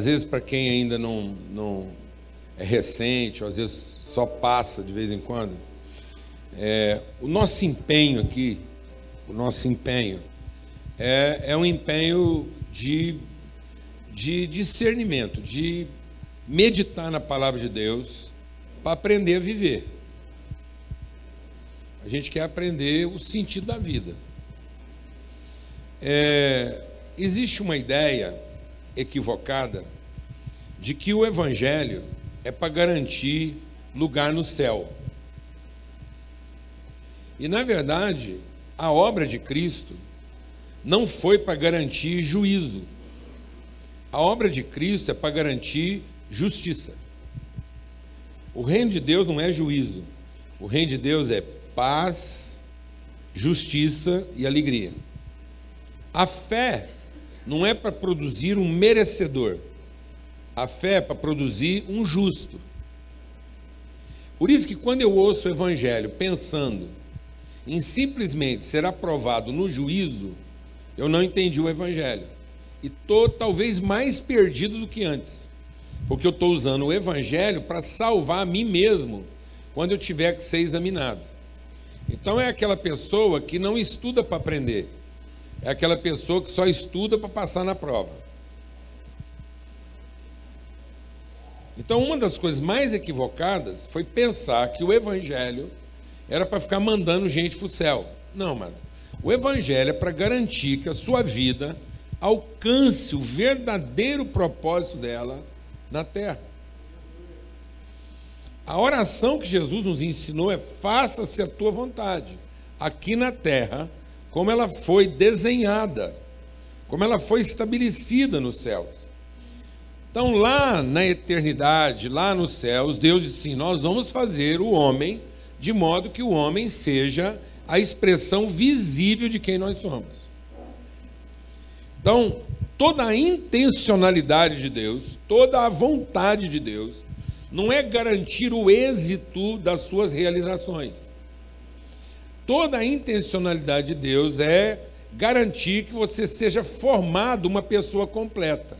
às vezes para quem ainda não, não é recente, ou às vezes só passa de vez em quando, é, o nosso empenho aqui, o nosso empenho, é, é um empenho de, de discernimento, de meditar na palavra de Deus para aprender a viver. A gente quer aprender o sentido da vida. É, existe uma ideia equivocada de que o Evangelho é para garantir lugar no céu. E, na verdade, a obra de Cristo não foi para garantir juízo. A obra de Cristo é para garantir justiça. O reino de Deus não é juízo. O reino de Deus é paz, justiça e alegria. A fé não é para produzir um merecedor. A fé é para produzir um justo. Por isso que quando eu ouço o evangelho pensando em simplesmente ser aprovado no juízo, eu não entendi o evangelho. E estou talvez mais perdido do que antes. Porque eu estou usando o evangelho para salvar a mim mesmo quando eu tiver que ser examinado. Então é aquela pessoa que não estuda para aprender é aquela pessoa que só estuda para passar na prova. Então, uma das coisas mais equivocadas foi pensar que o Evangelho era para ficar mandando gente para o céu. Não, mas o Evangelho é para garantir que a sua vida alcance o verdadeiro propósito dela na terra. A oração que Jesus nos ensinou é: faça-se a tua vontade, aqui na terra como ela foi desenhada, como ela foi estabelecida nos céus. Então, lá na eternidade, lá nos céus, Deus disse assim: Nós vamos fazer o homem de modo que o homem seja a expressão visível de quem nós somos. Então, toda a intencionalidade de Deus, toda a vontade de Deus, não é garantir o êxito das suas realizações toda a intencionalidade de Deus é garantir que você seja formado uma pessoa completa.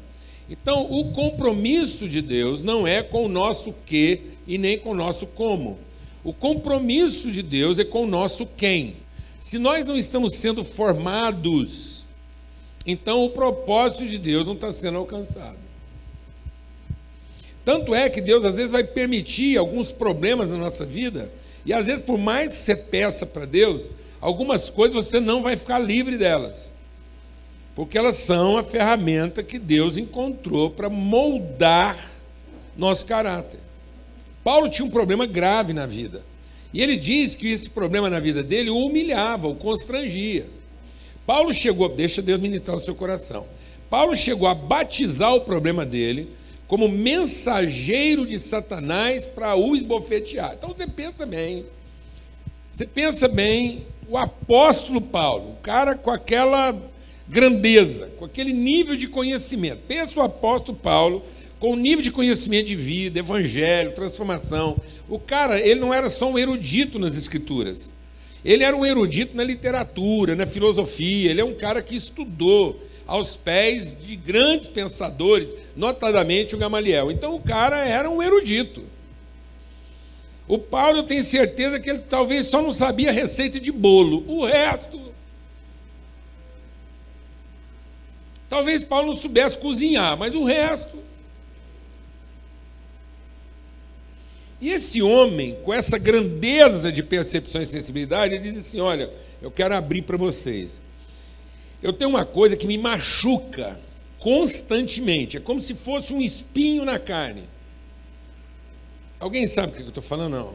Então, o compromisso de Deus não é com o nosso que e nem com o nosso como. O compromisso de Deus é com o nosso quem. Se nós não estamos sendo formados, então o propósito de Deus não está sendo alcançado. Tanto é que Deus às vezes vai permitir alguns problemas na nossa vida e às vezes, por mais que você peça para Deus, algumas coisas você não vai ficar livre delas. Porque elas são a ferramenta que Deus encontrou para moldar nosso caráter. Paulo tinha um problema grave na vida. E ele diz que esse problema na vida dele o humilhava, o constrangia. Paulo chegou, deixa Deus ministrar o seu coração. Paulo chegou a batizar o problema dele como mensageiro de Satanás para o esbofetear. Então você pensa bem, você pensa bem, o apóstolo Paulo, o cara com aquela grandeza, com aquele nível de conhecimento. Pensa o apóstolo Paulo com o nível de conhecimento de vida, evangelho, transformação. O cara, ele não era só um erudito nas escrituras. Ele era um erudito na literatura, na filosofia, ele é um cara que estudou, aos pés de grandes pensadores, notadamente o Gamaliel. Então o cara era um erudito. O Paulo, tenho certeza que ele talvez só não sabia receita de bolo. O resto. Talvez Paulo não soubesse cozinhar, mas o resto. E esse homem, com essa grandeza de percepção e sensibilidade, ele diz assim: Olha, eu quero abrir para vocês. Eu tenho uma coisa que me machuca constantemente, é como se fosse um espinho na carne. Alguém sabe o que eu estou falando? Não.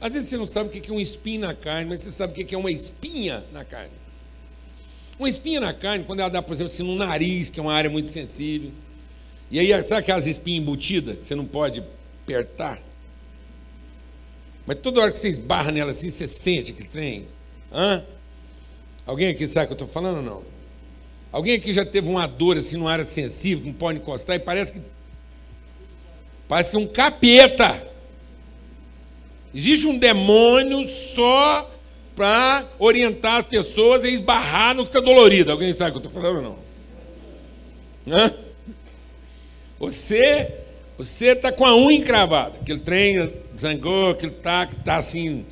Às vezes você não sabe o que é um espinho na carne, mas você sabe o que é uma espinha na carne. Uma espinha na carne, quando ela dá, por exemplo, assim, no nariz, que é uma área muito sensível. E aí, sabe aquelas espinhas embutidas, que você não pode apertar? Mas toda hora que você esbarra nela assim, você sente que trem. Hã? Alguém aqui sabe o que eu estou falando ou não? Alguém aqui já teve uma dor assim numa área sensível, que não pode encostar e parece que. Parece que é um capeta. Existe um demônio só para orientar as pessoas a esbarrar no que está dolorido. Alguém sabe o que eu estou falando ou não? Hã? Você você está com a unha encravada. Aquele trem zangou, aquele tá, tá assim,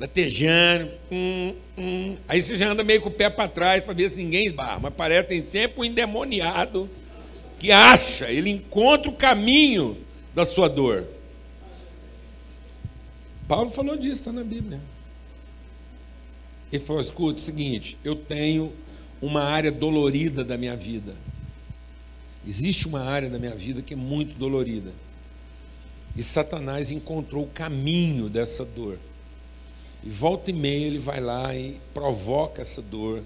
latejando. Hum, hum. Aí você já anda meio com o pé para trás para ver se ninguém esbarra. Mas parece que tem sempre um endemoniado que acha, ele encontra o caminho da sua dor. Paulo falou disso, está na Bíblia. Ele falou: escuta, é o seguinte, eu tenho uma área dolorida da minha vida. Existe uma área da minha vida que é muito dolorida. E Satanás encontrou o caminho dessa dor. E volta e meia ele vai lá e provoca essa dor.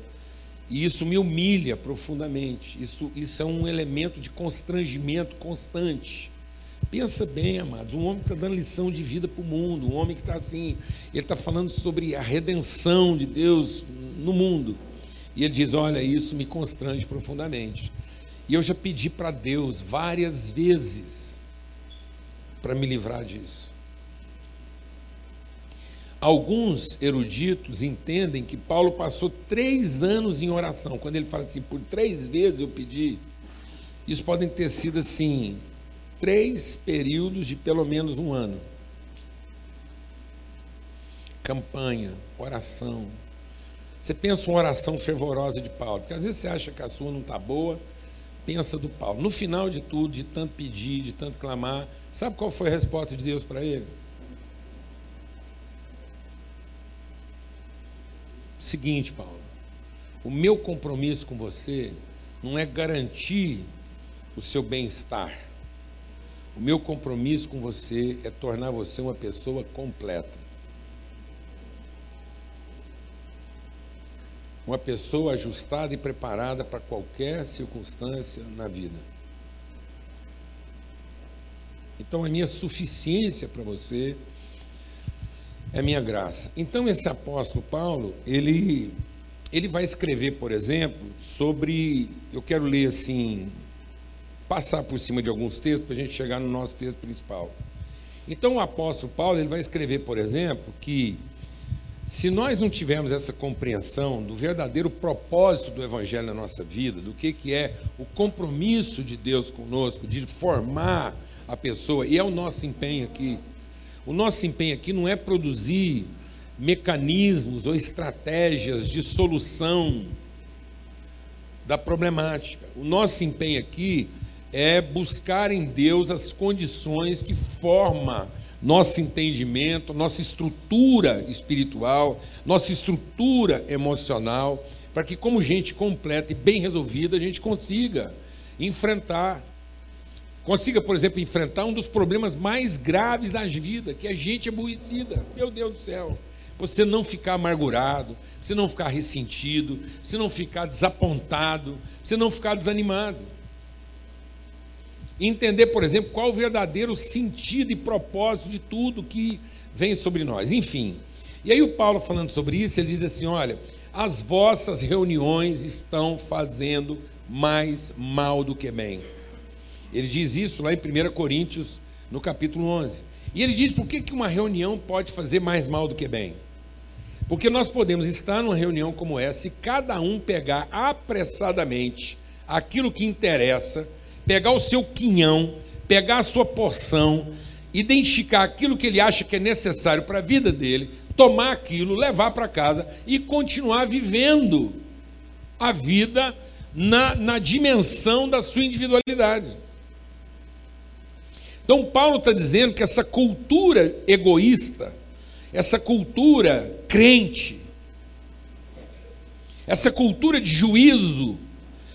E isso me humilha profundamente. Isso, isso é um elemento de constrangimento constante. Pensa bem, amados, um homem que está dando lição de vida para o mundo, um homem que está assim, ele está falando sobre a redenção de Deus no mundo. E ele diz: Olha, isso me constrange profundamente. E eu já pedi para Deus várias vezes para me livrar disso. Alguns eruditos entendem que Paulo passou três anos em oração. Quando ele fala assim, por três vezes eu pedi, isso podem ter sido assim, três períodos de pelo menos um ano. Campanha, oração. Você pensa uma oração fervorosa de Paulo, porque às vezes você acha que a sua não está boa, pensa do Paulo. No final de tudo, de tanto pedir, de tanto clamar, sabe qual foi a resposta de Deus para ele? Seguinte, Paulo, o meu compromisso com você não é garantir o seu bem-estar. O meu compromisso com você é tornar você uma pessoa completa. uma pessoa ajustada e preparada para qualquer circunstância na vida. Então, a minha suficiência para você é minha graça. Então, esse apóstolo Paulo, ele, ele vai escrever, por exemplo, sobre. Eu quero ler assim, passar por cima de alguns textos para a gente chegar no nosso texto principal. Então, o apóstolo Paulo, ele vai escrever, por exemplo, que se nós não tivermos essa compreensão do verdadeiro propósito do Evangelho na nossa vida, do que, que é o compromisso de Deus conosco, de formar a pessoa, e é o nosso empenho aqui. O nosso empenho aqui não é produzir mecanismos ou estratégias de solução da problemática. O nosso empenho aqui é buscar em Deus as condições que formam nosso entendimento, nossa estrutura espiritual, nossa estrutura emocional, para que, como gente completa e bem resolvida, a gente consiga enfrentar. Consiga, por exemplo, enfrentar um dos problemas mais graves da vida, que é gente aborrecida. Meu Deus do céu. Você não ficar amargurado, você não ficar ressentido, você não ficar desapontado, você não ficar desanimado entender, por exemplo, qual o verdadeiro sentido e propósito de tudo que vem sobre nós. Enfim. E aí o Paulo falando sobre isso, ele diz assim: "Olha, as vossas reuniões estão fazendo mais mal do que bem". Ele diz isso lá em 1 Coríntios, no capítulo 11. E ele diz por que, que uma reunião pode fazer mais mal do que bem? Porque nós podemos estar numa reunião como essa e cada um pegar apressadamente aquilo que interessa pegar o seu quinhão, pegar a sua porção, identificar aquilo que ele acha que é necessário para a vida dele, tomar aquilo, levar para casa e continuar vivendo a vida na, na dimensão da sua individualidade. Então, Paulo está dizendo que essa cultura egoísta, essa cultura crente, essa cultura de juízo,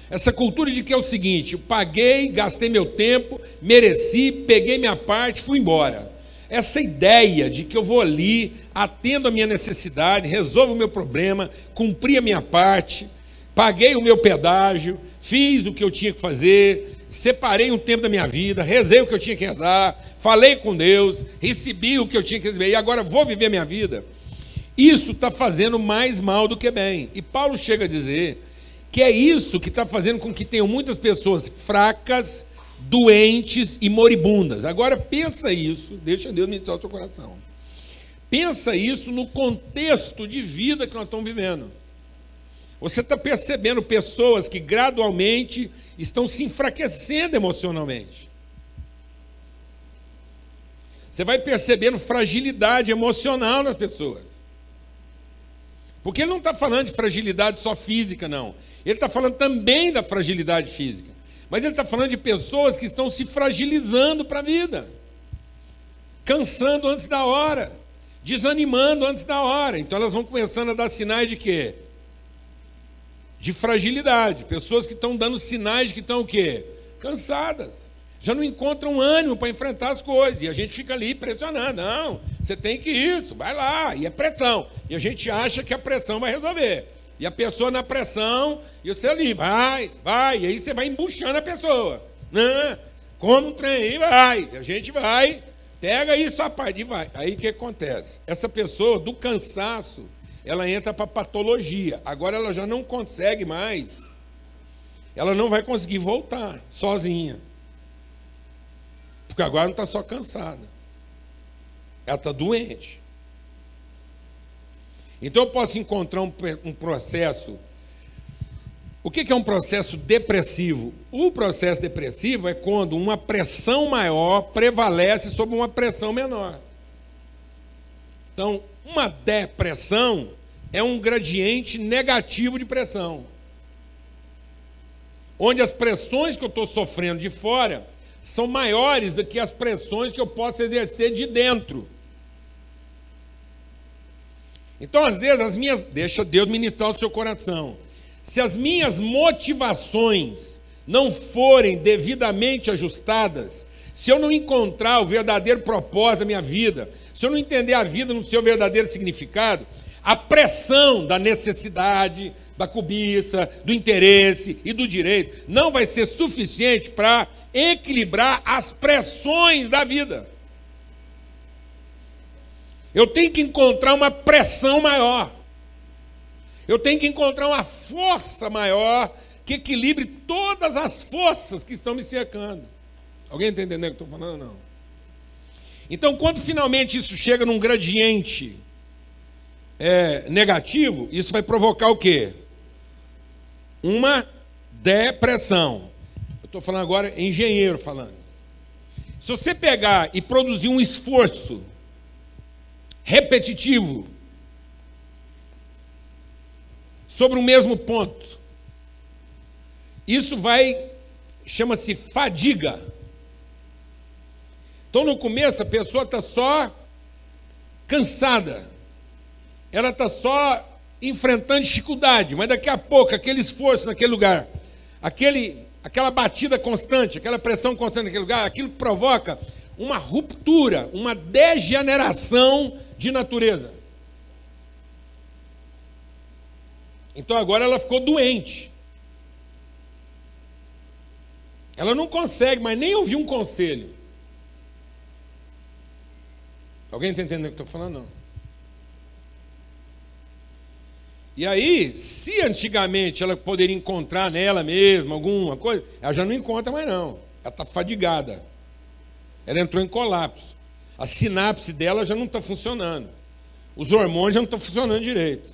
essa cultura de que é o seguinte: paguei, gastei meu tempo, mereci, peguei minha parte, fui embora. Essa ideia de que eu vou ali, atendo a minha necessidade, resolvo o meu problema, cumpri a minha parte, paguei o meu pedágio, fiz o que eu tinha que fazer, separei um tempo da minha vida, rezei o que eu tinha que rezar, falei com Deus, recebi o que eu tinha que receber e agora vou viver a minha vida. Isso está fazendo mais mal do que bem. E Paulo chega a dizer que é isso que está fazendo com que tenham muitas pessoas fracas, doentes e moribundas. Agora pensa isso, deixa Deus ministrar o seu coração. Pensa isso no contexto de vida que nós estamos vivendo. Você está percebendo pessoas que gradualmente estão se enfraquecendo emocionalmente. Você vai percebendo fragilidade emocional nas pessoas. Porque ele não está falando de fragilidade só física, não. Ele está falando também da fragilidade física. Mas ele está falando de pessoas que estão se fragilizando para a vida, cansando antes da hora, desanimando antes da hora. Então elas vão começando a dar sinais de quê? De fragilidade. Pessoas que estão dando sinais que estão o quê? Cansadas. Já não encontram ânimo para enfrentar as coisas. E a gente fica ali pressionando. Não, você tem que ir, vai lá. E é pressão. E a gente acha que a pressão vai resolver. E a pessoa na pressão, e você ali, vai, vai, e aí você vai embuchando a pessoa. Não, como um trem, vai, a gente vai, pega isso parte e vai. Aí o que acontece? Essa pessoa, do cansaço, ela entra para patologia. Agora ela já não consegue mais, ela não vai conseguir voltar sozinha. Porque agora não está só cansada, ela está doente. Então eu posso encontrar um, um processo. O que é um processo depressivo? O processo depressivo é quando uma pressão maior prevalece sobre uma pressão menor. Então, uma depressão é um gradiente negativo de pressão. Onde as pressões que eu estou sofrendo de fora são maiores do que as pressões que eu posso exercer de dentro. Então, às vezes, as minhas. Deixa Deus ministrar o seu coração. Se as minhas motivações não forem devidamente ajustadas, se eu não encontrar o verdadeiro propósito da minha vida, se eu não entender a vida no seu verdadeiro significado, a pressão da necessidade, da cobiça, do interesse e do direito não vai ser suficiente para equilibrar as pressões da vida. Eu tenho que encontrar uma pressão maior. Eu tenho que encontrar uma força maior que equilibre todas as forças que estão me cercando. Alguém está entendendo o que eu estou falando? Não. Então, quando finalmente isso chega num gradiente é, negativo, isso vai provocar o quê? Uma depressão. Eu estou falando agora engenheiro falando. Se você pegar e produzir um esforço repetitivo sobre o mesmo ponto. Isso vai, chama-se fadiga. Então, no começo, a pessoa está só cansada, ela está só enfrentando dificuldade, mas daqui a pouco, aquele esforço naquele lugar, aquele, aquela batida constante, aquela pressão constante naquele lugar, aquilo provoca uma ruptura, uma degeneração de natureza. Então agora ela ficou doente. Ela não consegue mais nem ouvir um conselho. Alguém está entendendo o que eu estou falando? Não. E aí, se antigamente ela poderia encontrar nela mesma alguma coisa, ela já não encontra mais não. Ela está fadigada. Ela entrou em colapso. A sinapse dela já não está funcionando. Os hormônios já não estão funcionando direito.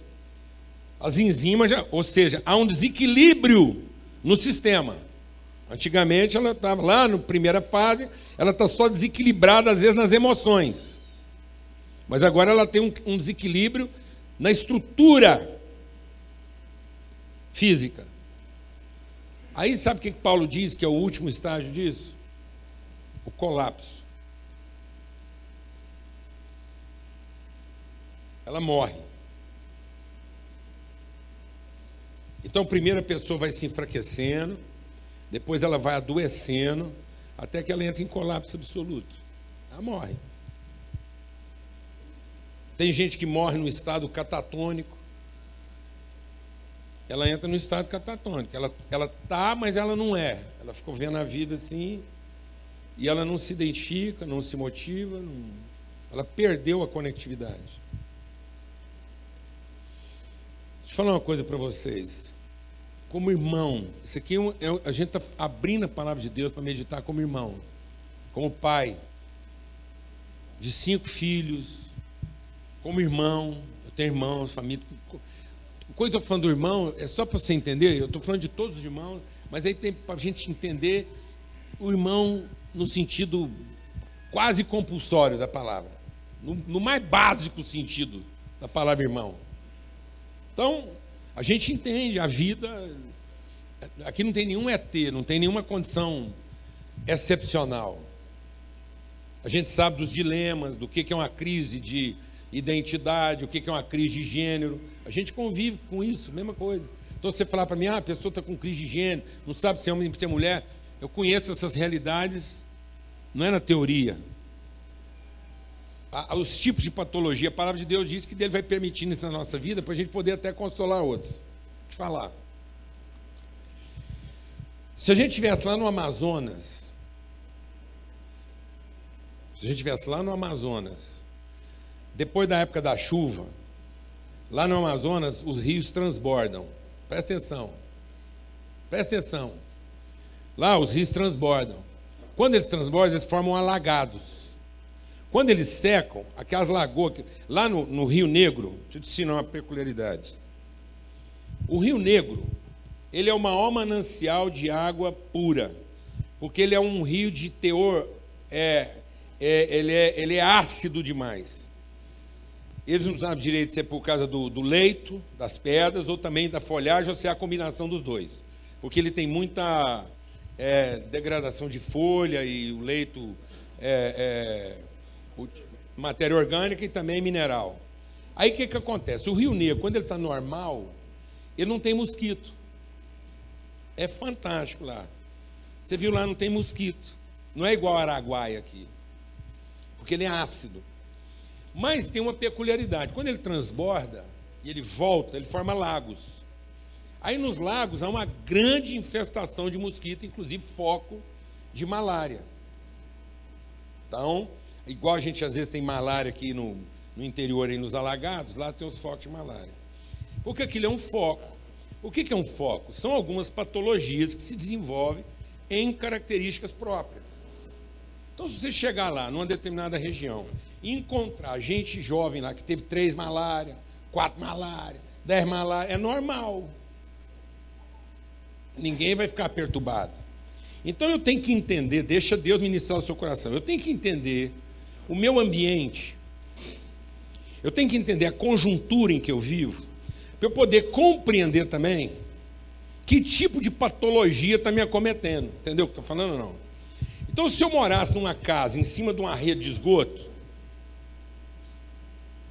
As enzimas já, ou seja, há um desequilíbrio no sistema. Antigamente ela estava lá na primeira fase, ela está só desequilibrada às vezes nas emoções. Mas agora ela tem um, um desequilíbrio na estrutura física. Aí sabe o que Paulo diz que é o último estágio disso? O colapso. ela morre. Então, primeiro a pessoa vai se enfraquecendo, depois ela vai adoecendo, até que ela entra em colapso absoluto. Ela morre. Tem gente que morre no estado catatônico. Ela entra no estado catatônico. Ela ela tá, mas ela não é. Ela ficou vendo a vida assim e ela não se identifica, não se motiva, não... ela perdeu a conectividade. Deixa eu falar uma coisa para vocês. Como irmão, isso aqui é, é a gente está abrindo a palavra de Deus para meditar como irmão, como pai de cinco filhos, como irmão, eu tenho irmãos, família. Quando eu estou falando do irmão, é só para você entender, eu estou falando de todos os irmãos, mas aí tem para a gente entender o irmão no sentido quase compulsório da palavra, no, no mais básico sentido da palavra irmão. Então, a gente entende a vida. Aqui não tem nenhum ET, não tem nenhuma condição excepcional. A gente sabe dos dilemas, do que é uma crise de identidade, o que é uma crise de gênero. A gente convive com isso, mesma coisa. Então, você falar para mim, ah, a pessoa está com crise de gênero, não sabe se é homem ou se é mulher. Eu conheço essas realidades, não é na teoria. Os tipos de patologia, a palavra de Deus diz que Ele vai permitindo isso na nossa vida para a gente poder até consolar outros. Vou te falar. Se a gente estivesse lá no Amazonas, se a gente estivesse lá no Amazonas, depois da época da chuva, lá no Amazonas os rios transbordam. Presta atenção. Presta atenção. Lá os rios transbordam. Quando eles transbordam, eles formam alagados. Quando eles secam, aquelas lagoas, lá no, no Rio Negro, deixa eu te ensinar uma peculiaridade. O Rio Negro, ele é o maior manancial de água pura, porque ele é um rio de teor, é, é, ele, é, ele é ácido demais. Eles não sabem direito se é por causa do, do leito, das pedras, ou também da folhagem, ou se é a combinação dos dois. Porque ele tem muita é, degradação de folha e o leito é, é, matéria orgânica e também mineral. Aí o que, que acontece? O Rio Negro, quando ele está normal, ele não tem mosquito. É fantástico lá. Você viu lá, não tem mosquito. Não é igual Araguaia aqui. Porque ele é ácido. Mas tem uma peculiaridade. Quando ele transborda e ele volta, ele forma lagos. Aí nos lagos há uma grande infestação de mosquito, inclusive foco de malária. Então, igual a gente às vezes tem malária aqui no, no interior, aí nos alagados, lá tem os focos de malária. Porque aquilo é um foco. O que é um foco? São algumas patologias que se desenvolvem em características próprias. Então, se você chegar lá, numa determinada região, e encontrar gente jovem lá que teve três malária, quatro malária, dez malária, é normal. Ninguém vai ficar perturbado. Então eu tenho que entender, deixa Deus ministrar o seu coração. Eu tenho que entender o meu ambiente. Eu tenho que entender a conjuntura em que eu vivo, para eu poder compreender também que tipo de patologia está me acometendo. Entendeu o que estou falando ou não? Então, se eu morasse numa casa em cima de uma rede de esgoto,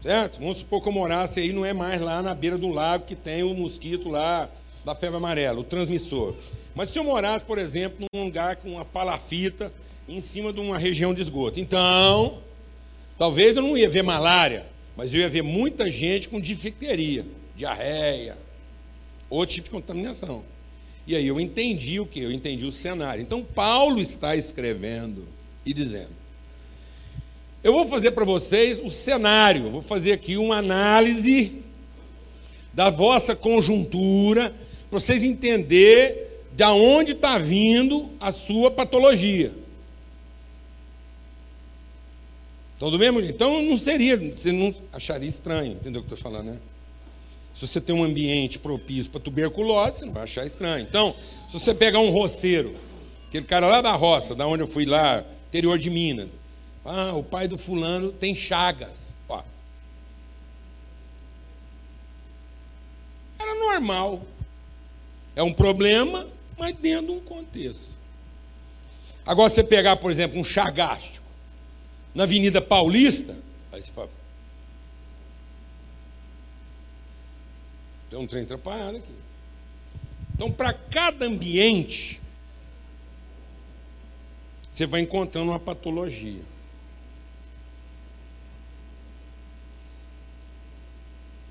certo? Vamos supor que eu morasse aí, não é mais lá na beira do lago que tem o mosquito lá da febre amarela, o transmissor. Mas se eu morasse, por exemplo, num lugar com uma palafita em cima de uma região de esgoto, então, talvez eu não ia ver malária, mas eu ia ver muita gente com difteria, diarreia, outro tipo de contaminação. E aí eu entendi o que? Eu entendi o cenário. Então Paulo está escrevendo e dizendo: Eu vou fazer para vocês o cenário, vou fazer aqui uma análise da vossa conjuntura para vocês entenderem de onde está vindo a sua patologia. Então, do mesmo Então, não seria, você não acharia estranho, entendeu o que eu estou falando, né? Se você tem um ambiente propício para tuberculose, você não vai achar estranho. Então, se você pegar um roceiro, aquele cara lá da roça, da onde eu fui lá, interior de Minas, ah, o pai do fulano tem chagas. Ó. Era normal. É um problema, mas dentro de um contexto. Agora, você pegar, por exemplo, um chagástico na Avenida Paulista, aí você fala. Tem um trem atrapalhado aqui. Então, para cada ambiente, você vai encontrando uma patologia.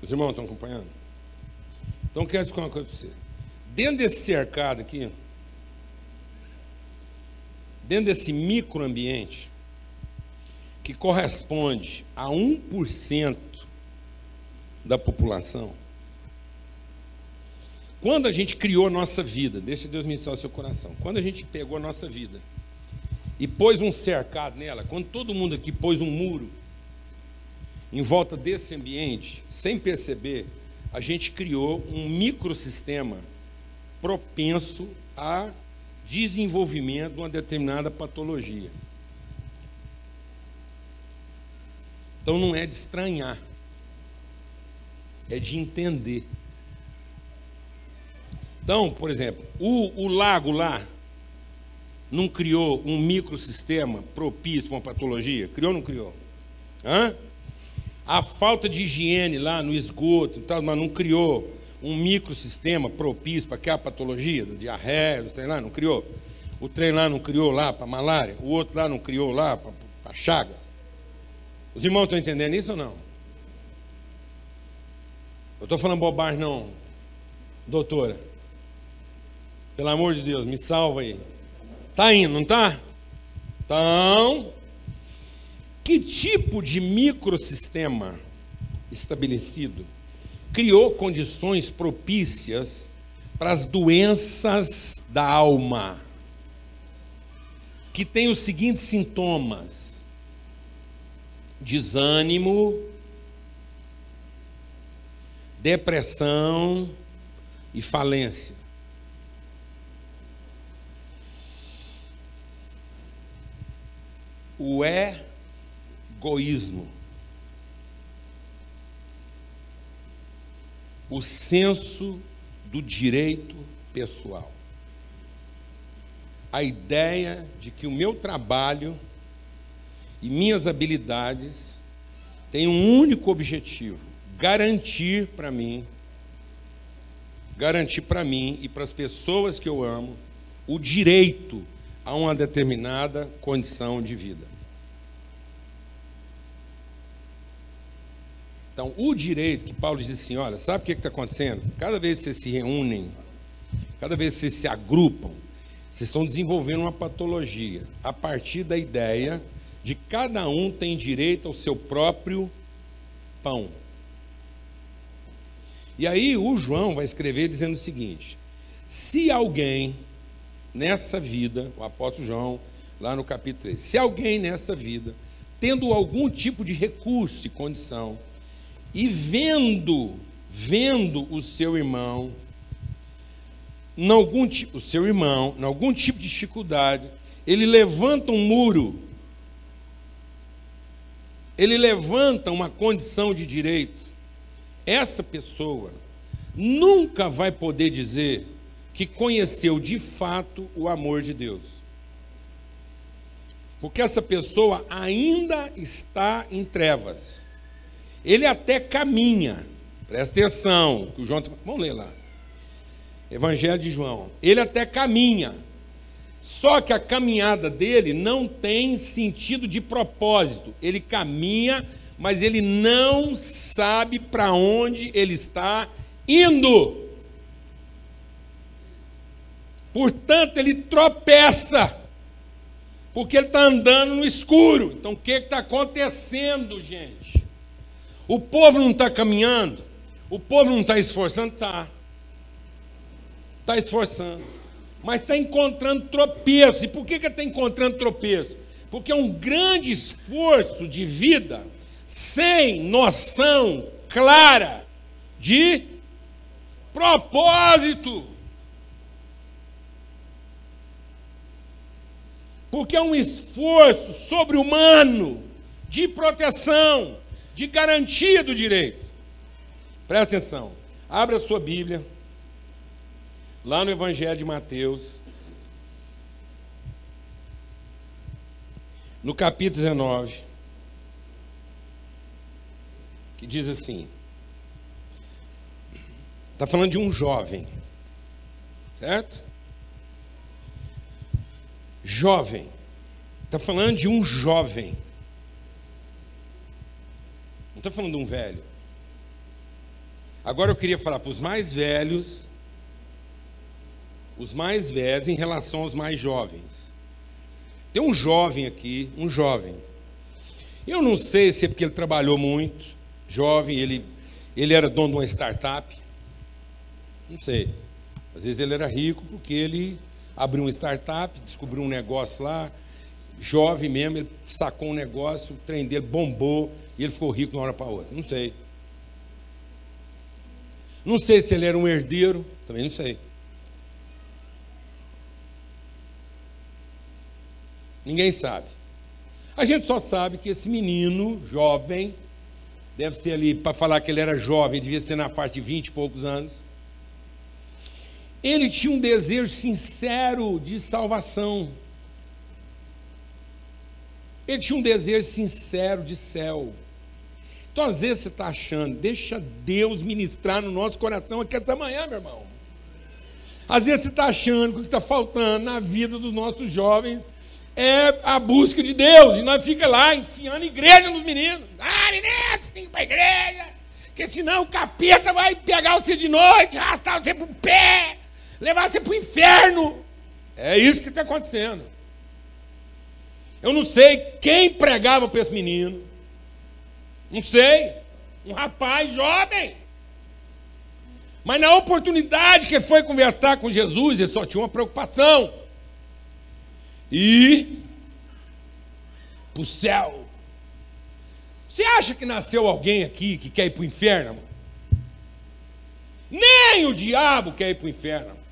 Os irmãos estão acompanhando? Então, quero dizer uma coisa para você. Dentro desse cercado aqui, dentro desse microambiente, que corresponde a 1% da população, quando a gente criou a nossa vida, deixa Deus ministrar o seu coração, quando a gente pegou a nossa vida e pôs um cercado nela, quando todo mundo aqui pôs um muro em volta desse ambiente, sem perceber, a gente criou um microsistema propenso a desenvolvimento de uma determinada patologia. Então não é de estranhar, é de entender. Então, por exemplo, o, o lago lá não criou um microsistema propício para uma patologia? Criou ou não criou? Hã? A falta de higiene lá no esgoto, tal, mas não criou um microsistema propício para aquela patologia, da diarreia, do trem lá, não criou? O trem lá não criou lá para malária, o outro lá não criou lá para chagas. Os irmãos estão entendendo isso ou não? Eu estou falando bobagem, não, doutora. Pelo amor de Deus, me salva aí. Está indo, não está? Então, que tipo de microsistema estabelecido criou condições propícias para as doenças da alma, que tem os seguintes sintomas: desânimo, depressão e falência. O egoísmo. O senso do direito pessoal. A ideia de que o meu trabalho e minhas habilidades têm um único objetivo: garantir para mim, garantir para mim e para as pessoas que eu amo o direito a uma determinada condição de vida. Então, o direito que Paulo diz assim: olha, sabe o que está acontecendo? Cada vez que vocês se reúnem, cada vez que vocês se agrupam, vocês estão desenvolvendo uma patologia a partir da ideia de cada um tem direito ao seu próprio pão. E aí o João vai escrever dizendo o seguinte: se alguém nessa vida, o apóstolo João, lá no capítulo 3, se alguém nessa vida, tendo algum tipo de recurso e condição, e vendo, vendo o seu irmão, em algum, o seu irmão, em algum tipo de dificuldade, ele levanta um muro, ele levanta uma condição de direito, essa pessoa nunca vai poder dizer que conheceu de fato o amor de Deus. Porque essa pessoa ainda está em trevas. Ele até caminha, presta atenção, que o João. Tá vamos ler lá. Evangelho de João. Ele até caminha, só que a caminhada dele não tem sentido de propósito. Ele caminha, mas ele não sabe para onde ele está indo. Portanto, ele tropeça, porque ele está andando no escuro. Então, o que está acontecendo, gente? O povo não está caminhando, o povo não está esforçando, está. Está esforçando, mas está encontrando tropeço. E por que, que está encontrando tropeço? Porque é um grande esforço de vida sem noção clara de propósito. Porque é um esforço sobre-humano de proteção, de garantia do direito. Presta atenção, abra a sua Bíblia, lá no Evangelho de Mateus, no capítulo 19, que diz assim: está falando de um jovem, certo? Jovem. Está falando de um jovem. Não está falando de um velho. Agora eu queria falar para os mais velhos, os mais velhos em relação aos mais jovens. Tem um jovem aqui, um jovem. Eu não sei se é porque ele trabalhou muito, jovem, ele, ele era dono de uma startup. Não sei. Às vezes ele era rico porque ele abriu uma startup, descobriu um negócio lá, jovem mesmo, ele sacou um negócio, o trem dele bombou e ele ficou rico de uma hora para outra. Não sei. Não sei se ele era um herdeiro, também não sei. Ninguém sabe. A gente só sabe que esse menino, jovem, deve ser ali, para falar que ele era jovem, devia ser na faixa de 20 e poucos anos. Ele tinha um desejo sincero de salvação. Ele tinha um desejo sincero de céu. Então, às vezes, você está achando, deixa Deus ministrar no nosso coração aqui essa manhã, meu irmão. Às vezes, você está achando que o que está faltando na vida dos nossos jovens é a busca de Deus. E nós fica lá enfiando igreja nos meninos. Ah, menino, você tem que ir para a igreja. Porque senão o capeta vai pegar você de noite, arrastar você para o pé, levar você para o inferno. É isso que está acontecendo. Eu não sei quem pregava para esse menino. Não sei. Um rapaz jovem. Mas na oportunidade que ele foi conversar com Jesus, ele só tinha uma preocupação e para o céu. Você acha que nasceu alguém aqui que quer ir para o inferno? Nem o diabo quer ir para o inferno.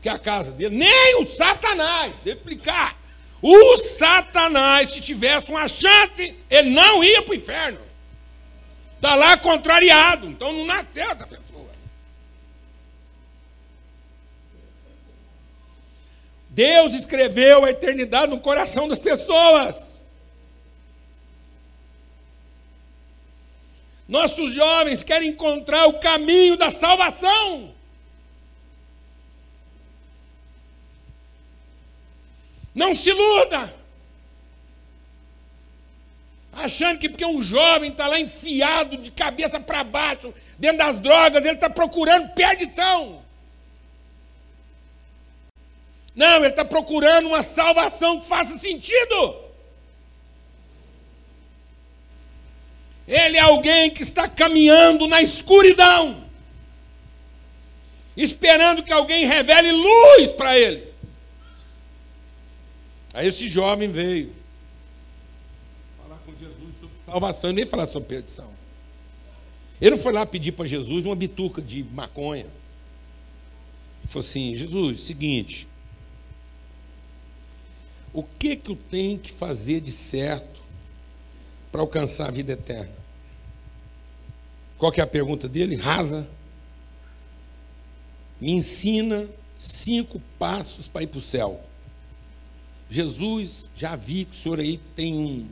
Que a casa dele. Nem o Satanás. Eu explicar. O Satanás, se tivesse uma chance, ele não ia para o inferno. Está lá contrariado. Então não nasceu essa pessoa. Deus escreveu a eternidade no coração das pessoas. Nossos jovens querem encontrar o caminho da salvação. Não se iluda. Achando que porque um jovem está lá enfiado de cabeça para baixo, dentro das drogas, ele está procurando perdição. Não, ele está procurando uma salvação que faça sentido. Ele é alguém que está caminhando na escuridão, esperando que alguém revele luz para ele. Aí esse jovem veio falar com Jesus sobre salvação, e nem falar sobre perdição. Ele não foi lá pedir para Jesus uma bituca de maconha. Ele falou assim: Jesus, seguinte, o que, que eu tenho que fazer de certo para alcançar a vida eterna? Qual que é a pergunta dele? Rasa. Me ensina cinco passos para ir para o céu. Jesus, já vi que o senhor aí tem um,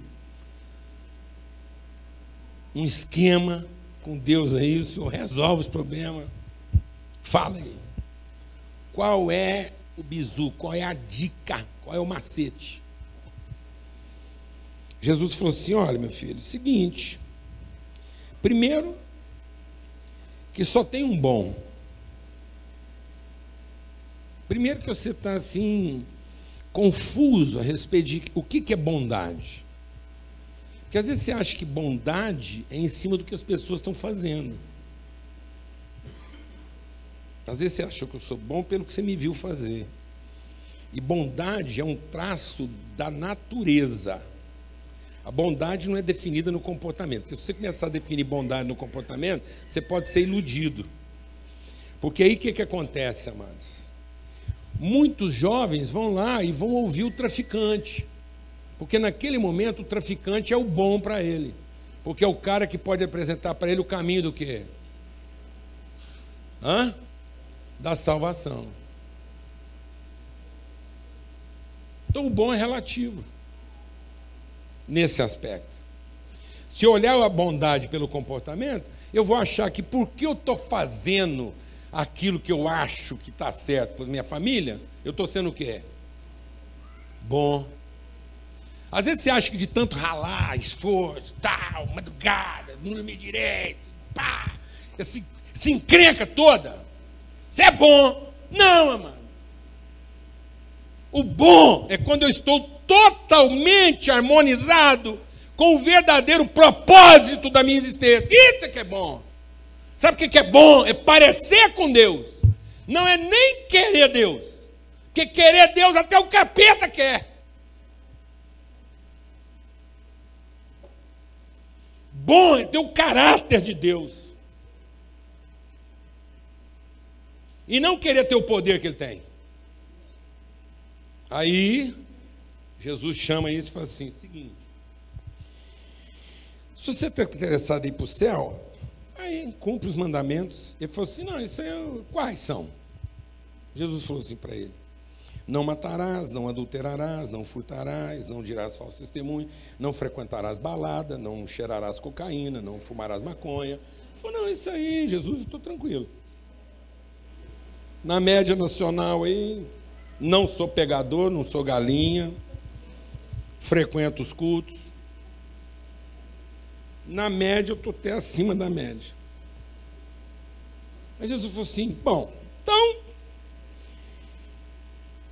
um esquema com Deus aí, o senhor resolve os problemas. Fala aí. Qual é o bizu? Qual é a dica? Qual é o macete? Jesus falou assim: olha, meu filho, seguinte. Primeiro, que só tem um bom. Primeiro que você está assim, confuso a respeito de o que, que é bondade. Porque às vezes você acha que bondade é em cima do que as pessoas estão fazendo. Às vezes você achou que eu sou bom pelo que você me viu fazer. E bondade é um traço da natureza. A bondade não é definida no comportamento. Porque se você começar a definir bondade no comportamento, você pode ser iludido. Porque aí o que, que acontece, amados? Muitos jovens vão lá e vão ouvir o traficante. Porque naquele momento o traficante é o bom para ele. Porque é o cara que pode apresentar para ele o caminho do quê? Hã? Da salvação. Então o bom é relativo nesse aspecto. Se eu olhar a bondade pelo comportamento, eu vou achar que porque eu estou fazendo aquilo que eu acho que está certo para minha família, eu estou sendo o quê? Bom. Às vezes você acha que de tanto ralar, esforço, tal, madrugada, não dormir direito, pá, esse, se encrenca toda, você é bom. Não, amado. O bom é quando eu estou totalmente harmonizado com o verdadeiro propósito da minha existência. Isso é que é bom. Sabe o que é bom? É parecer com Deus. Não é nem querer Deus. Porque querer Deus até o capeta quer. Bom é ter o caráter de Deus. E não querer ter o poder que ele tem. Aí Jesus chama isso e fala assim: seguinte. Se você está interessado em ir para o céu, aí cumpre os mandamentos. Ele falou assim: não, isso é. Quais são? Jesus falou assim para ele: Não matarás, não adulterarás, não furtarás, não dirás falso testemunho, não frequentarás balada, não cheirarás cocaína, não fumarás maconha. Ele falou: Não, isso aí, Jesus, eu estou tranquilo. Na média nacional aí, não sou pegador, não sou galinha, frequento os cultos. Na média, eu estou até acima da média. Mas Jesus falou assim: bom, então,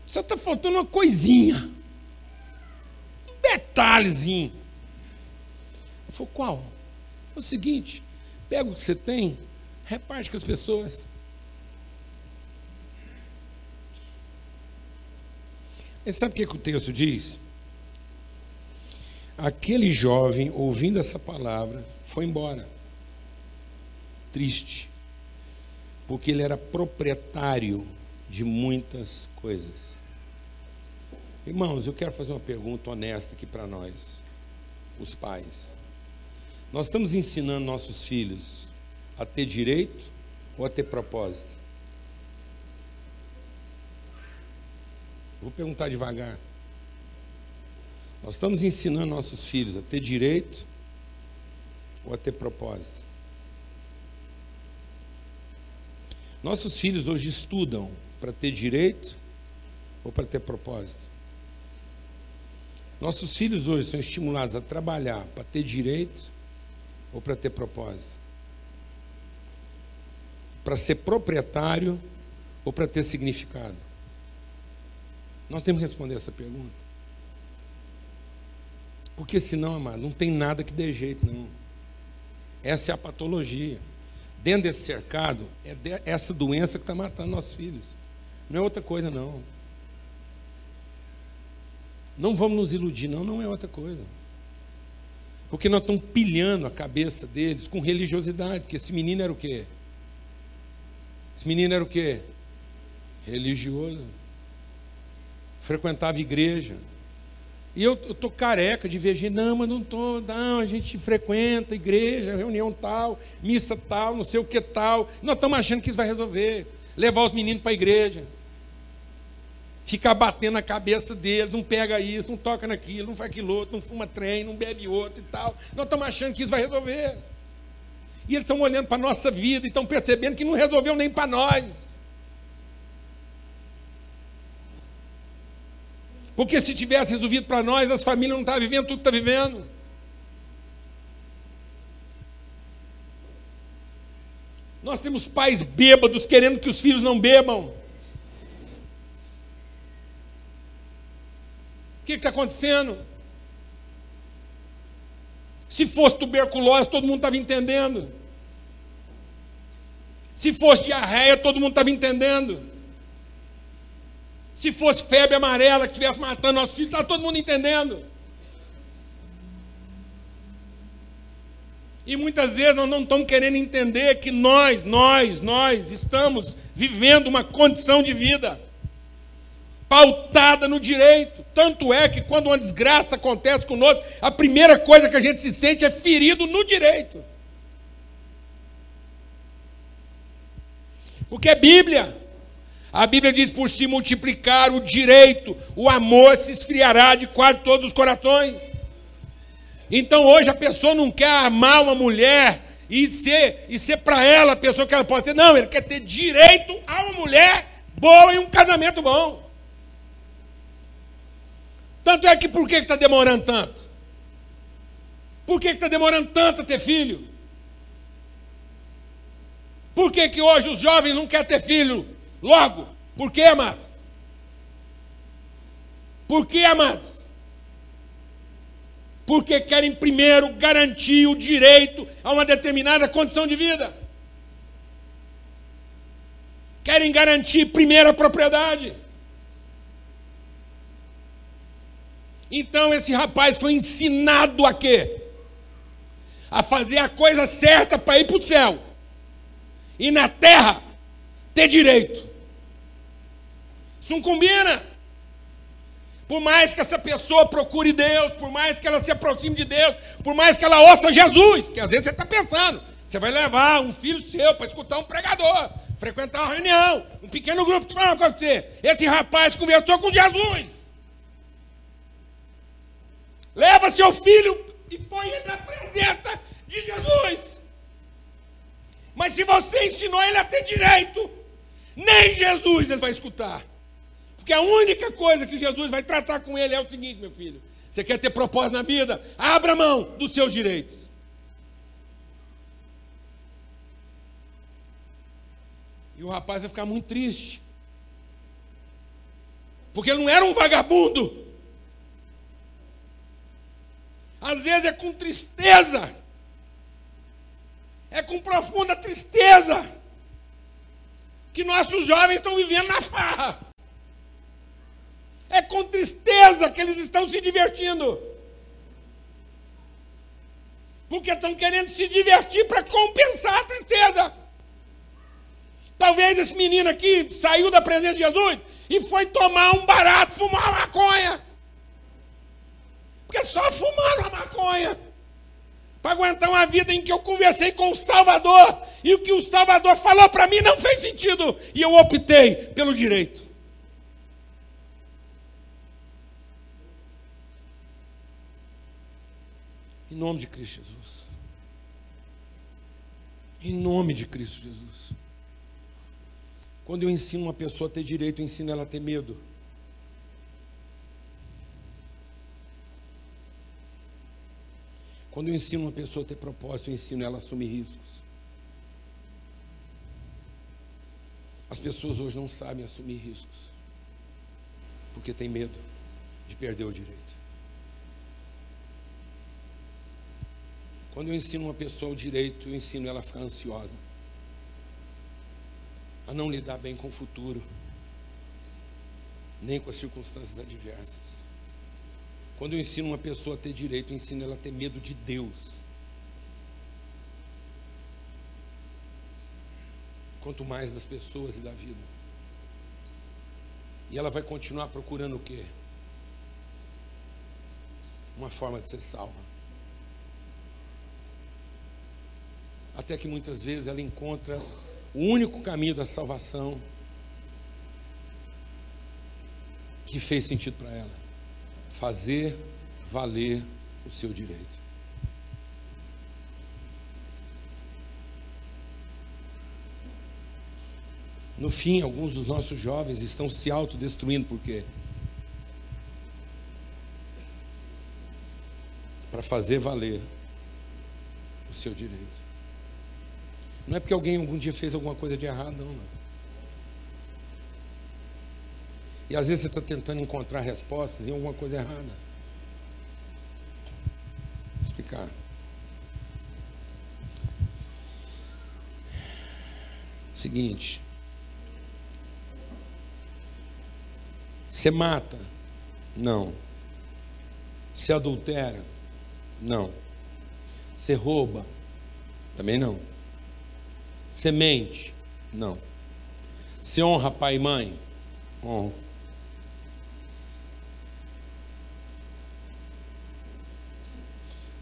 só está faltando uma coisinha, um detalhezinho. Ele falou: qual? É o seguinte: pega o que você tem, reparte com as pessoas. E sabe o que, que o texto diz? Aquele jovem, ouvindo essa palavra, foi embora, triste, porque ele era proprietário de muitas coisas. Irmãos, eu quero fazer uma pergunta honesta aqui para nós, os pais. Nós estamos ensinando nossos filhos a ter direito ou a ter propósito? Vou perguntar devagar. Nós estamos ensinando nossos filhos a ter direito ou a ter propósito? Nossos filhos hoje estudam para ter direito ou para ter propósito? Nossos filhos hoje são estimulados a trabalhar para ter direito ou para ter propósito? Para ser proprietário ou para ter significado? Nós temos que responder essa pergunta. Porque senão, amado, não tem nada que dê jeito, não. Essa é a patologia. Dentro desse cercado, é essa doença que está matando nossos filhos. Não é outra coisa, não. Não vamos nos iludir, não, não é outra coisa. Porque nós estamos pilhando a cabeça deles com religiosidade, porque esse menino era o quê? Esse menino era o quê? Religioso frequentava igreja. E eu estou careca de ver gente, não, mas não estou, não, a gente frequenta igreja, reunião tal, missa tal, não sei o que tal. Nós estamos achando que isso vai resolver. Levar os meninos para a igreja. Ficar batendo na cabeça deles, não pega isso, não toca naquilo, não faz aquilo outro, não fuma trem, não bebe outro e tal. Nós estamos achando que isso vai resolver. E eles estão olhando para a nossa vida e estão percebendo que não resolveu nem para nós. Porque se tivesse resolvido para nós, as famílias não estavam vivendo tudo está vivendo. Nós temos pais bêbados querendo que os filhos não bebam. O que está acontecendo? Se fosse tuberculose, todo mundo estava entendendo. Se fosse diarreia, todo mundo estava entendendo. Se fosse febre amarela que estivesse matando nossos filhos, está todo mundo entendendo. E muitas vezes nós não estamos querendo entender que nós, nós, nós estamos vivendo uma condição de vida pautada no direito. Tanto é que quando uma desgraça acontece conosco, a primeira coisa que a gente se sente é ferido no direito. Porque é Bíblia. A Bíblia diz: por se multiplicar o direito, o amor se esfriará de quase todos os corações. Então hoje a pessoa não quer amar uma mulher e ser, e ser para ela a pessoa que ela pode ser. Não, ele quer ter direito a uma mulher boa e um casamento bom. Tanto é que por que está demorando tanto? Por que está demorando tanto a ter filho? Por que, que hoje os jovens não querem ter filho? Logo, por que, amados? Por que, amados? Porque querem primeiro garantir o direito a uma determinada condição de vida. Querem garantir primeiro a propriedade. Então esse rapaz foi ensinado a quê? A fazer a coisa certa para ir para o céu. E na terra ter direito. Isso não combina. Por mais que essa pessoa procure Deus, por mais que ela se aproxime de Deus, por mais que ela ouça Jesus, que às vezes você está pensando, você vai levar um filho seu para escutar um pregador, frequentar uma reunião, um pequeno grupo, uma coisa para você. Esse rapaz conversou com Jesus. Leva seu filho e põe ele na presença de Jesus. Mas se você ensinou ele a ter direito, nem Jesus ele vai escutar. Porque a única coisa que Jesus vai tratar com ele é o seguinte, meu filho: você quer ter propósito na vida? Abra mão dos seus direitos. E o rapaz vai ficar muito triste. Porque ele não era um vagabundo. Às vezes é com tristeza, é com profunda tristeza, que nossos jovens estão vivendo na farra. É com tristeza que eles estão se divertindo. Porque estão querendo se divertir para compensar a tristeza. Talvez esse menino aqui saiu da presença de Jesus e foi tomar um barato, fumar uma maconha. Porque só fumaram a maconha. Para aguentar uma vida em que eu conversei com o Salvador e o que o Salvador falou para mim não fez sentido. E eu optei pelo direito. Em nome de Cristo Jesus. Em nome de Cristo Jesus. Quando eu ensino uma pessoa a ter direito, eu ensino ela a ter medo. Quando eu ensino uma pessoa a ter propósito, eu ensino ela a assumir riscos. As pessoas hoje não sabem assumir riscos, porque tem medo de perder o direito. Quando eu ensino uma pessoa o direito, eu ensino ela a ficar ansiosa, a não lidar bem com o futuro, nem com as circunstâncias adversas. Quando eu ensino uma pessoa a ter direito, eu ensino ela a ter medo de Deus. Quanto mais das pessoas e da vida. E ela vai continuar procurando o quê? Uma forma de ser salva. Até que muitas vezes ela encontra o único caminho da salvação que fez sentido para ela fazer valer o seu direito. No fim, alguns dos nossos jovens estão se autodestruindo por quê? Para fazer valer o seu direito. Não é porque alguém algum dia fez alguma coisa de errado, não. não. E às vezes você está tentando encontrar respostas em alguma coisa errada. Vou explicar. Seguinte. Você mata? Não. Você adultera? Não. Você rouba? Também não. Você mente? Não. Você honra pai e mãe? Honra.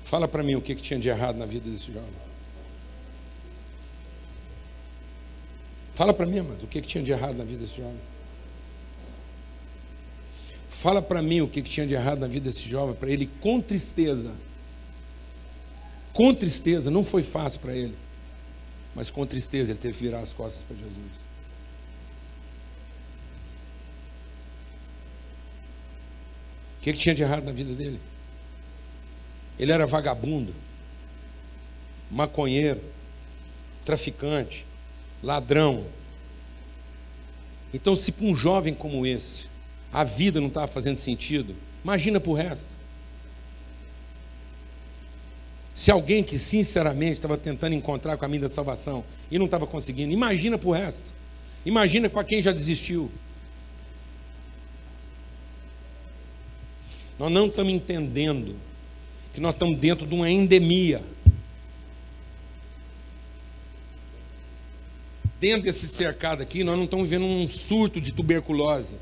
Fala para mim o que, que tinha de errado na vida desse jovem. Fala para mim, amado, o que, que tinha de errado na vida desse jovem. Fala para mim o que, que tinha de errado na vida desse jovem, para ele com tristeza. Com tristeza, não foi fácil para ele, mas com tristeza ele teve que virar as costas para Jesus. O que, que tinha de errado na vida dele? Ele era vagabundo, maconheiro, traficante, ladrão. Então, se para um jovem como esse, a vida não estava fazendo sentido, imagina para o resto. Se alguém que sinceramente estava tentando encontrar o caminho da salvação e não estava conseguindo, imagina para o resto. Imagina para quem já desistiu. Nós não estamos entendendo que nós estamos dentro de uma endemia. Dentro desse cercado aqui, nós não estamos vivendo um surto de tuberculose.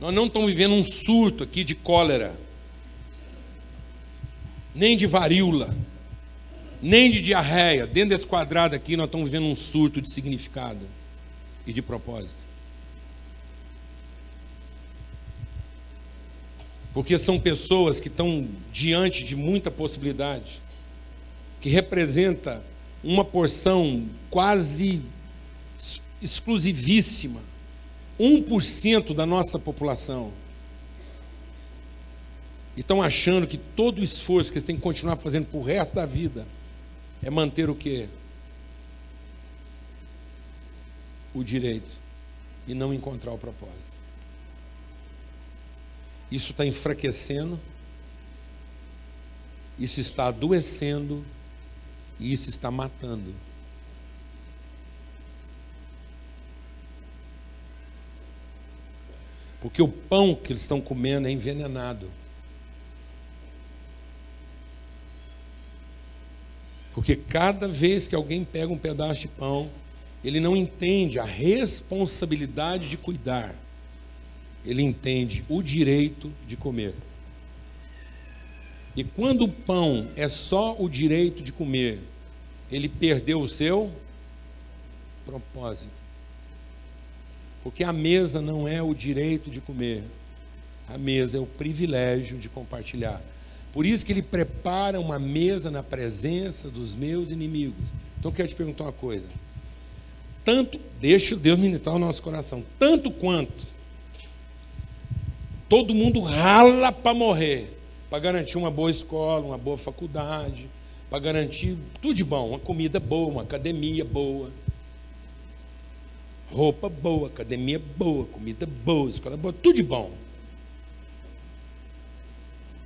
Nós não estamos vivendo um surto aqui de cólera, nem de varíola, nem de diarreia. Dentro desse quadrado aqui, nós estamos vivendo um surto de significado e de propósito. Porque são pessoas que estão diante de muita possibilidade, que representa uma porção quase exclusivíssima, 1% da nossa população. E estão achando que todo o esforço que eles têm que continuar fazendo para o resto da vida é manter o quê? O direito e não encontrar o propósito. Isso está enfraquecendo, isso está adoecendo e isso está matando. Porque o pão que eles estão comendo é envenenado. Porque cada vez que alguém pega um pedaço de pão, ele não entende a responsabilidade de cuidar ele entende o direito de comer. E quando o pão é só o direito de comer, ele perdeu o seu propósito. Porque a mesa não é o direito de comer, a mesa é o privilégio de compartilhar. Por isso que ele prepara uma mesa na presença dos meus inimigos. Então eu quero te perguntar uma coisa. Tanto, deixa Deus ministrar o nosso coração, tanto quanto Todo mundo rala para morrer, para garantir uma boa escola, uma boa faculdade, para garantir tudo de bom, uma comida boa, uma academia boa, roupa boa, academia boa, comida boa, escola boa, tudo de bom.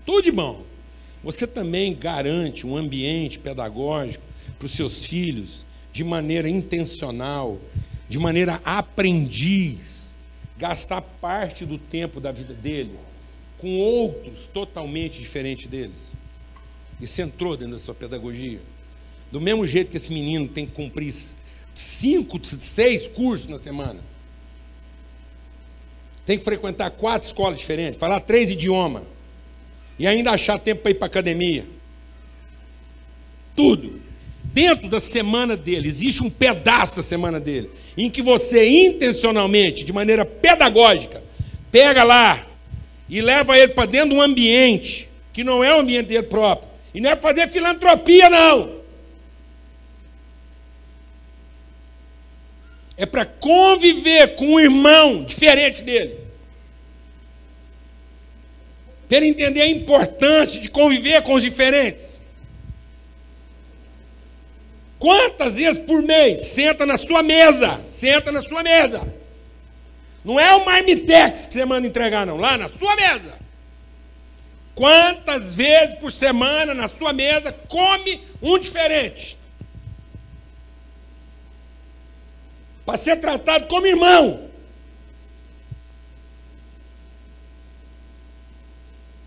Tudo de bom. Você também garante um ambiente pedagógico para os seus filhos de maneira intencional, de maneira aprendiz gastar parte do tempo da vida dele com outros totalmente diferentes deles. Isso entrou dentro da sua pedagogia. Do mesmo jeito que esse menino tem que cumprir cinco, seis cursos na semana. Tem que frequentar quatro escolas diferentes, falar três idiomas. E ainda achar tempo para ir para academia. Tudo. Dentro da semana dele, existe um pedaço da semana dele em que você intencionalmente, de maneira pedagógica, pega lá e leva ele para dentro de um ambiente que não é o ambiente dele próprio. E não é fazer filantropia, não. É para conviver com um irmão diferente dele. Para entender a importância de conviver com os diferentes. Quantas vezes por mês senta na sua mesa? Senta na sua mesa. Não é o Marmitex que você manda entregar, não. Lá na sua mesa. Quantas vezes por semana na sua mesa come um diferente? Para ser tratado como irmão.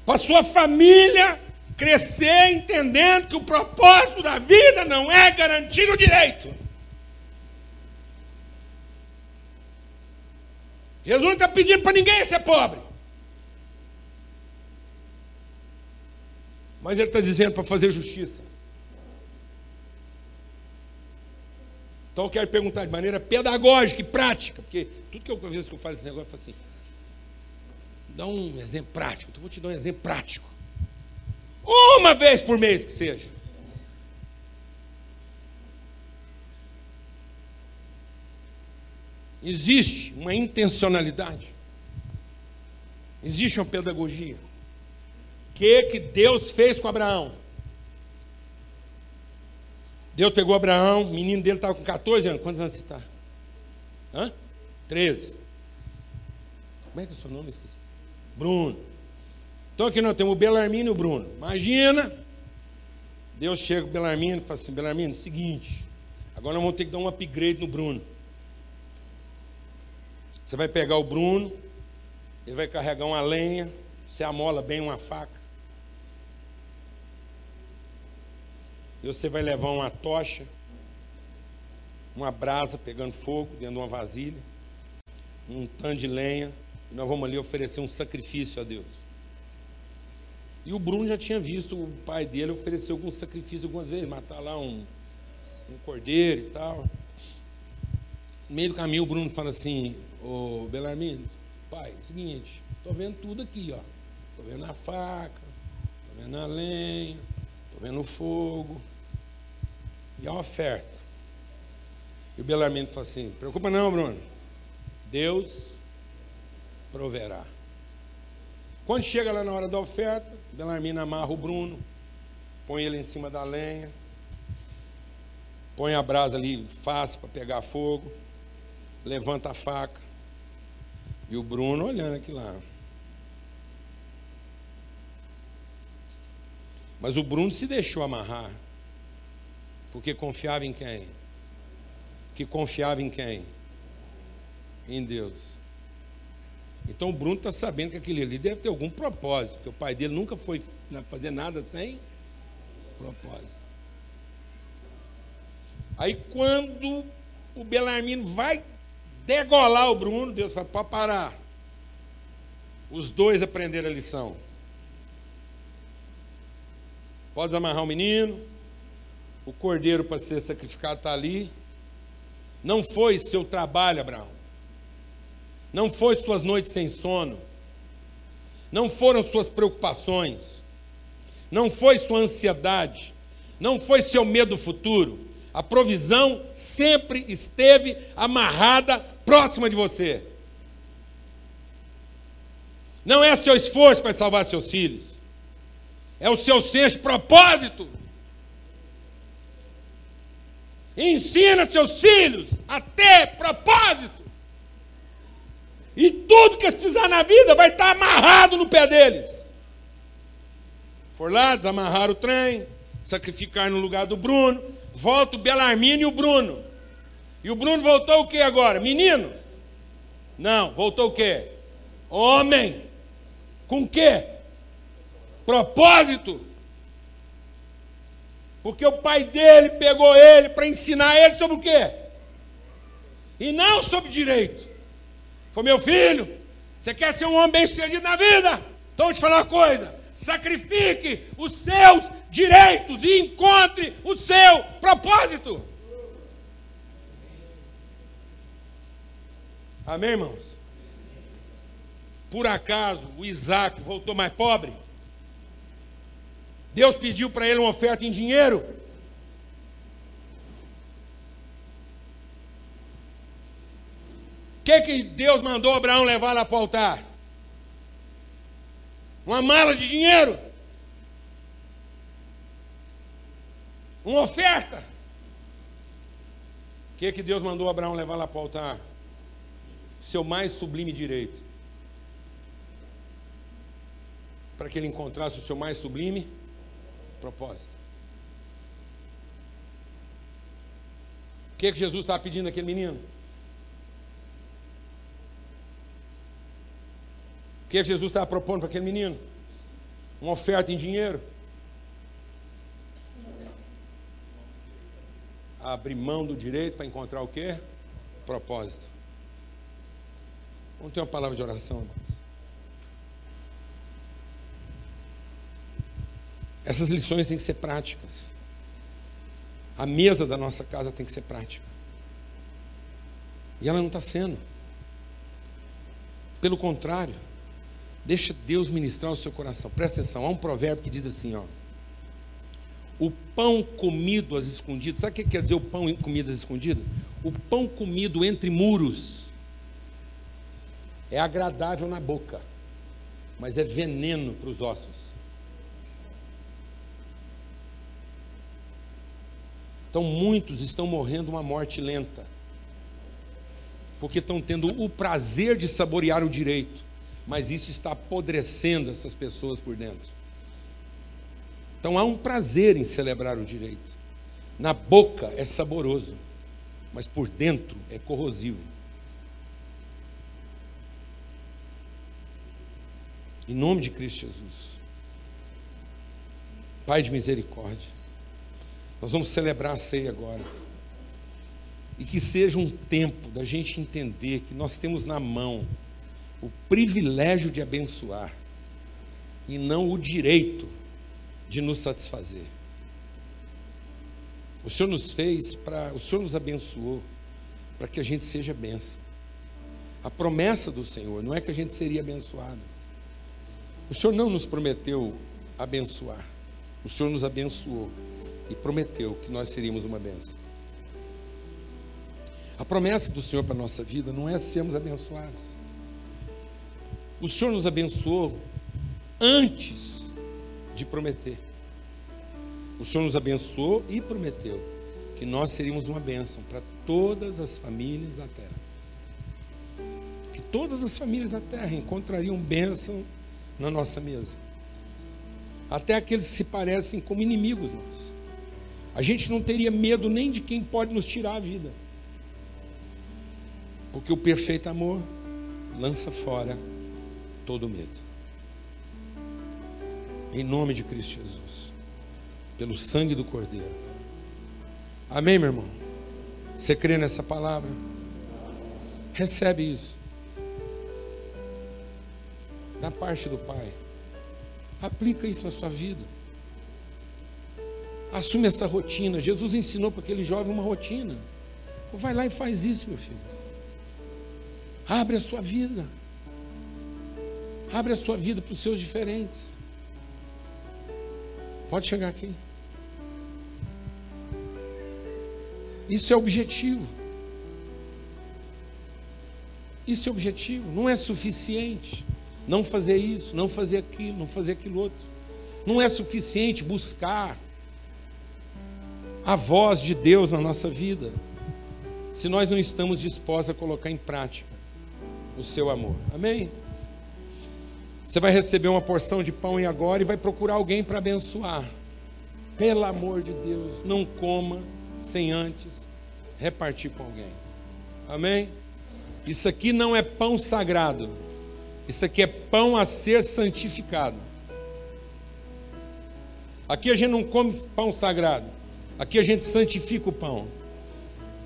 Para sua família crescer entendendo que o propósito da vida não é garantir o direito. Jesus não está pedindo para ninguém ser pobre. Mas ele está dizendo para fazer justiça. Então eu quero perguntar de maneira pedagógica e prática, porque tudo que eu às que eu faço esse negócio, eu falo assim, dá um exemplo prático, então eu vou te dar um exemplo prático. Uma vez por mês que seja. Existe uma intencionalidade. Existe uma pedagogia. O que, que Deus fez com Abraão? Deus pegou Abraão, o menino dele estava com 14 anos. Quantos anos você está? Hã? 13. Como é que é o seu nome? Esqueci. Bruno. Então aqui nós temos o Belarmino e o Bruno. Imagina, Deus chega com o Belarmino e fala assim, Belarmino, seguinte, agora nós vamos ter que dar um upgrade no Bruno. Você vai pegar o Bruno, ele vai carregar uma lenha, você amola bem uma faca. E você vai levar uma tocha, uma brasa pegando fogo dentro de uma vasilha, um tanto de lenha, E nós vamos ali oferecer um sacrifício a Deus. E o Bruno já tinha visto o pai dele oferecer algum sacrifício algumas vezes, matar lá um, um cordeiro e tal. No meio do caminho, o Bruno fala assim: Ô Belarmino, pai, é seguinte, estou vendo tudo aqui, ó. Estou vendo a faca, estou vendo a lenha, estou vendo o fogo. E a oferta. E o Belarmino fala assim: preocupa não, Bruno. Deus proverá. Quando chega lá na hora da oferta, Belarmino amarra o Bruno, põe ele em cima da lenha, põe a brasa ali fácil para pegar fogo, levanta a faca. E o Bruno olhando aqui lá. Mas o Bruno se deixou amarrar, porque confiava em quem? Que confiava em quem? Em Deus. Então o Bruno está sabendo que aquele ali deve ter algum propósito, porque o pai dele nunca foi fazer nada sem propósito. Aí quando o Belarmino vai degolar o Bruno, Deus fala, pode parar. Os dois aprenderam a lição. Pode amarrar o menino, o cordeiro para ser sacrificado está ali. Não foi seu trabalho, Abraão. Não foi suas noites sem sono. Não foram suas preocupações. Não foi sua ansiedade. Não foi seu medo futuro. A provisão sempre esteve amarrada próxima de você. Não é seu esforço para salvar seus filhos. É o seu de propósito. Ensina seus filhos a ter propósito. E tudo que eles precisar na vida vai estar amarrado no pé deles. For lá, desamarrar o trem, sacrificar no lugar do Bruno, volta o Belarmino e o Bruno. E o Bruno voltou o que agora? Menino? Não, voltou o quê? Homem. Com quê? Propósito. Porque o pai dele pegou ele para ensinar ele sobre o quê? E não sobre direito. Foi meu filho, você quer ser um homem bem sucedido na vida? Então vou te falar uma coisa: sacrifique os seus direitos e encontre o seu propósito. Amém, irmãos? Por acaso o Isaac voltou mais pobre? Deus pediu para ele uma oferta em dinheiro? Que, que Deus mandou Abraão levar lá para o altar? Uma mala de dinheiro? Uma oferta? O que, que Deus mandou Abraão levar lá para o altar? Seu mais sublime direito. Para que ele encontrasse o seu mais sublime propósito. O que, que Jesus estava pedindo àquele menino? Que é Jesus estava propondo para aquele menino? Uma oferta em dinheiro. Abrir mão do direito para encontrar o quê? Propósito. Vamos ter uma palavra de oração, irmãos. Essas lições têm que ser práticas. A mesa da nossa casa tem que ser prática. E ela não está sendo. Pelo contrário. Deixa Deus ministrar o seu coração. Presta atenção, há um provérbio que diz assim, ó. O pão comido às escondidas. Sabe o que quer dizer o pão comido às escondidas? O pão comido entre muros é agradável na boca, mas é veneno para os ossos. Então muitos estão morrendo uma morte lenta, porque estão tendo o prazer de saborear o direito, mas isso está apodrecendo essas pessoas por dentro. Então há um prazer em celebrar o direito. Na boca é saboroso, mas por dentro é corrosivo. Em nome de Cristo Jesus. Pai de misericórdia. Nós vamos celebrar a ceia agora. E que seja um tempo da gente entender que nós temos na mão o privilégio de abençoar e não o direito de nos satisfazer. O Senhor nos fez para, o Senhor nos abençoou para que a gente seja benção. A promessa do Senhor não é que a gente seria abençoado. O Senhor não nos prometeu abençoar. O Senhor nos abençoou e prometeu que nós seríamos uma benção. A promessa do Senhor para a nossa vida não é sermos abençoados. O Senhor nos abençoou antes de prometer. O Senhor nos abençoou e prometeu que nós seríamos uma bênção para todas as famílias da terra. Que todas as famílias da terra encontrariam bênção na nossa mesa. Até aqueles que se parecem como inimigos nossos. A gente não teria medo nem de quem pode nos tirar a vida. Porque o perfeito amor lança fora todo medo. Em nome de Cristo Jesus. Pelo sangue do Cordeiro. Amém, meu irmão? Você crê nessa palavra? Recebe isso. Da parte do Pai. Aplica isso na sua vida. Assume essa rotina. Jesus ensinou para aquele jovem uma rotina. Vai lá e faz isso, meu filho. Abre a sua vida. Abre a sua vida para os seus diferentes. Pode chegar aqui. Isso é objetivo. Isso é objetivo. Não é suficiente não fazer isso, não fazer aquilo, não fazer aquilo outro. Não é suficiente buscar a voz de Deus na nossa vida se nós não estamos dispostos a colocar em prática o seu amor. Amém? Você vai receber uma porção de pão e agora e vai procurar alguém para abençoar. Pelo amor de Deus, não coma sem antes repartir com alguém. Amém? Isso aqui não é pão sagrado. Isso aqui é pão a ser santificado. Aqui a gente não come pão sagrado. Aqui a gente santifica o pão.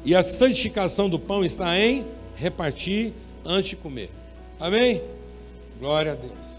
E a santificação do pão está em repartir antes de comer. Amém? Glória a Deus.